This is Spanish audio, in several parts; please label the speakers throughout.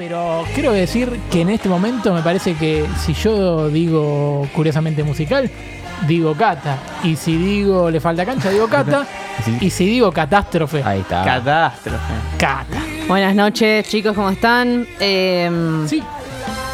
Speaker 1: pero quiero decir que en este momento me parece que si yo digo curiosamente musical, digo Cata. Y si digo le falta cancha, digo Cata.
Speaker 2: Sí.
Speaker 1: Y si digo catástrofe,
Speaker 2: Ahí está.
Speaker 3: Catástrofe.
Speaker 1: Cata.
Speaker 4: Buenas noches, chicos, ¿cómo están? Eh,
Speaker 1: Sí,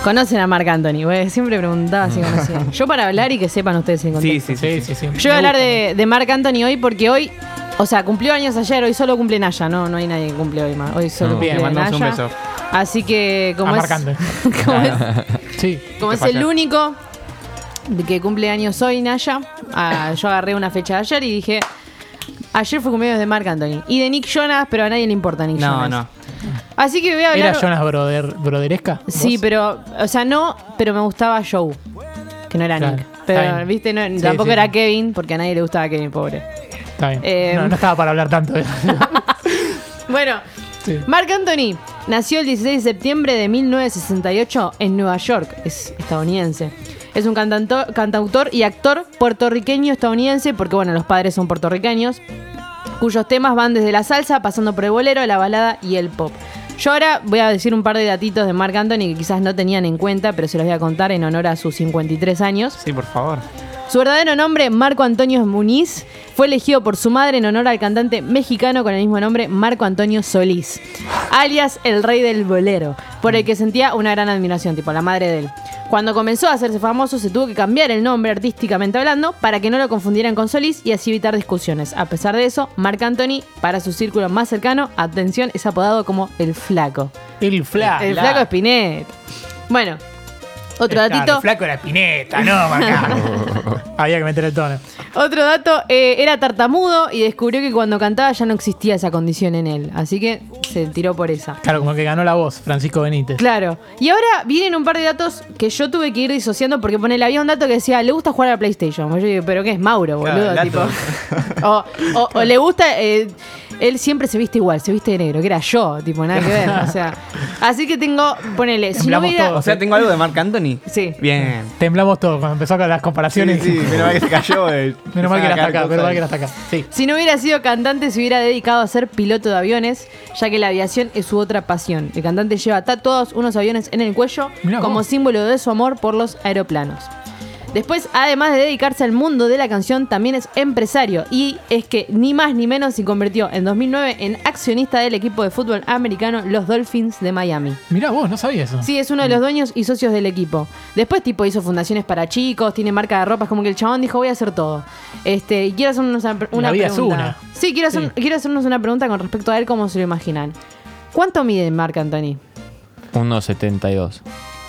Speaker 4: ¿Conocen a Marc Anthony? Güey, siempre preguntaba si conocían. Yo para hablar y que sepan ustedes
Speaker 3: Sí,
Speaker 4: contexto.
Speaker 3: sí, sí.
Speaker 1: sí, sí. sí.
Speaker 4: Yo voy a hablar de, de Marc Anthony hoy porque hoy, o sea, cumplió años ayer, hoy solo cumple Naya, no, no hay nadie que cumple hoy más. Hoy solo
Speaker 2: No.
Speaker 4: cumple
Speaker 3: Bien, mandamos un
Speaker 4: Naya.
Speaker 3: beso.
Speaker 4: Así que como es, como es,
Speaker 1: Sí.
Speaker 4: como
Speaker 3: ¿Qué
Speaker 4: es el único que cumple años hoy, Naya, ah, yo agarré una fecha de ayer y dije, ayer fue cumpleaños de Marc Anthony. Y de Nick Jonas, pero a nadie le importa Nick
Speaker 3: No,
Speaker 4: Jonas.
Speaker 3: no.
Speaker 4: Así que voy a hablar...
Speaker 1: ¿Era Jonas Broder, Broderesca?
Speaker 4: Sí, pero, o sea, no, pero me gustaba Joe, que no era
Speaker 1: Claro,
Speaker 4: Nick. Pero, viste, no,
Speaker 1: Sí,
Speaker 4: tampoco
Speaker 1: sí.
Speaker 4: era Kevin, porque a nadie le gustaba Kevin, pobre.
Speaker 1: Está bien.
Speaker 4: Eh,
Speaker 1: no, no estaba para hablar tanto de
Speaker 4: Bueno,
Speaker 1: Sí.
Speaker 4: Marc Anthony nació el 16 de septiembre de 1968 en Nueva York, es estadounidense. Es un cantautor y actor puertorriqueño estadounidense, porque bueno, los padres son puertorriqueños, cuyos temas van desde la salsa, pasando por el bolero, la balada y el pop. Yo ahora voy a decir un par de datitos de Marc Anthony que quizás no tenían en cuenta, pero se los voy a contar en honor a sus 53 años.
Speaker 3: Sí, por favor.
Speaker 4: Su verdadero nombre, Marco Antonio Muniz, fue elegido por su madre en honor al cantante mexicano con el mismo nombre, Marco Antonio Solís, alias el rey del bolero, por el que sentía una gran admiración, tipo la madre de él. Cuando comenzó a hacerse famoso, se tuvo que cambiar el nombre artísticamente hablando para que no lo confundieran con Solís y así evitar discusiones. A pesar de eso, Marc Anthony, para su círculo más cercano, atención, es apodado como el Flaco.
Speaker 1: El flaco.
Speaker 4: el Flaco Spinetta. Bueno, otro
Speaker 1: Claro,
Speaker 4: datito.
Speaker 1: Flaco era Pineta, no. Había que meter el tono.
Speaker 4: Otro dato, eh, era tartamudo y descubrió que cuando cantaba ya no existía esa condición en él. Así que se tiró por esa.
Speaker 1: Claro, como que ganó la voz, Francisco Benítez.
Speaker 4: Claro. Y ahora vienen un par de datos que yo tuve que ir disociando porque ponele, había un dato que decía, le gusta jugar a la PlayStation. Yo digo, pero ¿qué es Mauro, boludo?
Speaker 3: el dato.
Speaker 4: Tipo, o, o- o le gusta, eh, él siempre se viste igual, se viste de negro, que era yo, tipo, nada que ver. O sea, así que tengo, ponele, si no
Speaker 1: Temblamos
Speaker 4: hubiera...
Speaker 1: todos.
Speaker 3: O sea, tengo algo de Marc Anthony.
Speaker 4: Sí.
Speaker 3: Bien.
Speaker 1: Temblamos todos cuando empezó con las comparaciones.
Speaker 3: Sí, sí, menos mal que se cayó. eh.
Speaker 1: Menos mal que era hasta acá, menos mal que era hasta acá. Sí.
Speaker 4: Si no hubiera sido cantante, se hubiera dedicado a ser piloto de aviones, ya que la aviación es su otra pasión. El cantante lleva tatuados unos aviones en el cuello
Speaker 1: Mirá
Speaker 4: como
Speaker 1: vos.
Speaker 4: símbolo de su amor por los aeroplanos. Después, además de dedicarse al mundo de la canción, también es empresario y es que ni más ni menos se convirtió en 2009 en accionista del equipo de fútbol americano los Dolphins de Miami.
Speaker 1: Mirá vos, no sabía eso.
Speaker 4: Sí, es uno de los dueños y socios del equipo. Después, tipo, hizo fundaciones para chicos, tiene marca de ropa, es como que el chabón dijo, voy a hacer todo. Este, y quiero hacernos una, una
Speaker 1: La vida es
Speaker 4: pregunta.
Speaker 1: una.
Speaker 4: Sí, quiero, hacer-
Speaker 1: Sí.
Speaker 4: quiero hacernos una pregunta con respecto a él, cómo se lo imaginan. ¿Cuánto mide Marc Anthony?
Speaker 2: 1.72.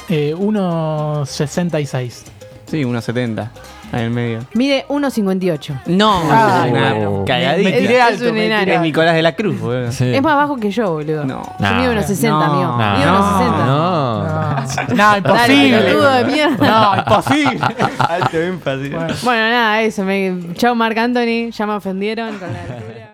Speaker 1: Eh, 1.66.
Speaker 3: Sí, unos 70. En el medio.
Speaker 4: Mide 1,58.
Speaker 3: No,
Speaker 1: Ah,
Speaker 3: es una
Speaker 2: no.
Speaker 3: cagadita.
Speaker 1: Me tiré alto.
Speaker 4: es un
Speaker 1: me tiré
Speaker 4: enano.
Speaker 3: Es. Nicolás de la Cruz, boludo.
Speaker 2: Sí.
Speaker 4: Es más bajo que yo, boludo.
Speaker 3: No.
Speaker 4: Yo mido
Speaker 2: Nah.
Speaker 4: 1,60,
Speaker 3: No.
Speaker 4: amigo.
Speaker 2: Nah.
Speaker 4: Mido
Speaker 3: No.
Speaker 4: 1,60.
Speaker 2: No.
Speaker 1: No,
Speaker 4: Dale,
Speaker 1: imposible.
Speaker 4: pelotudo de mierda.
Speaker 1: No, imposible.
Speaker 3: Alto énfasis.
Speaker 4: Bueno, nada, eso. Me... Chao, Marc Anthony. Ya me ofendieron con la altura.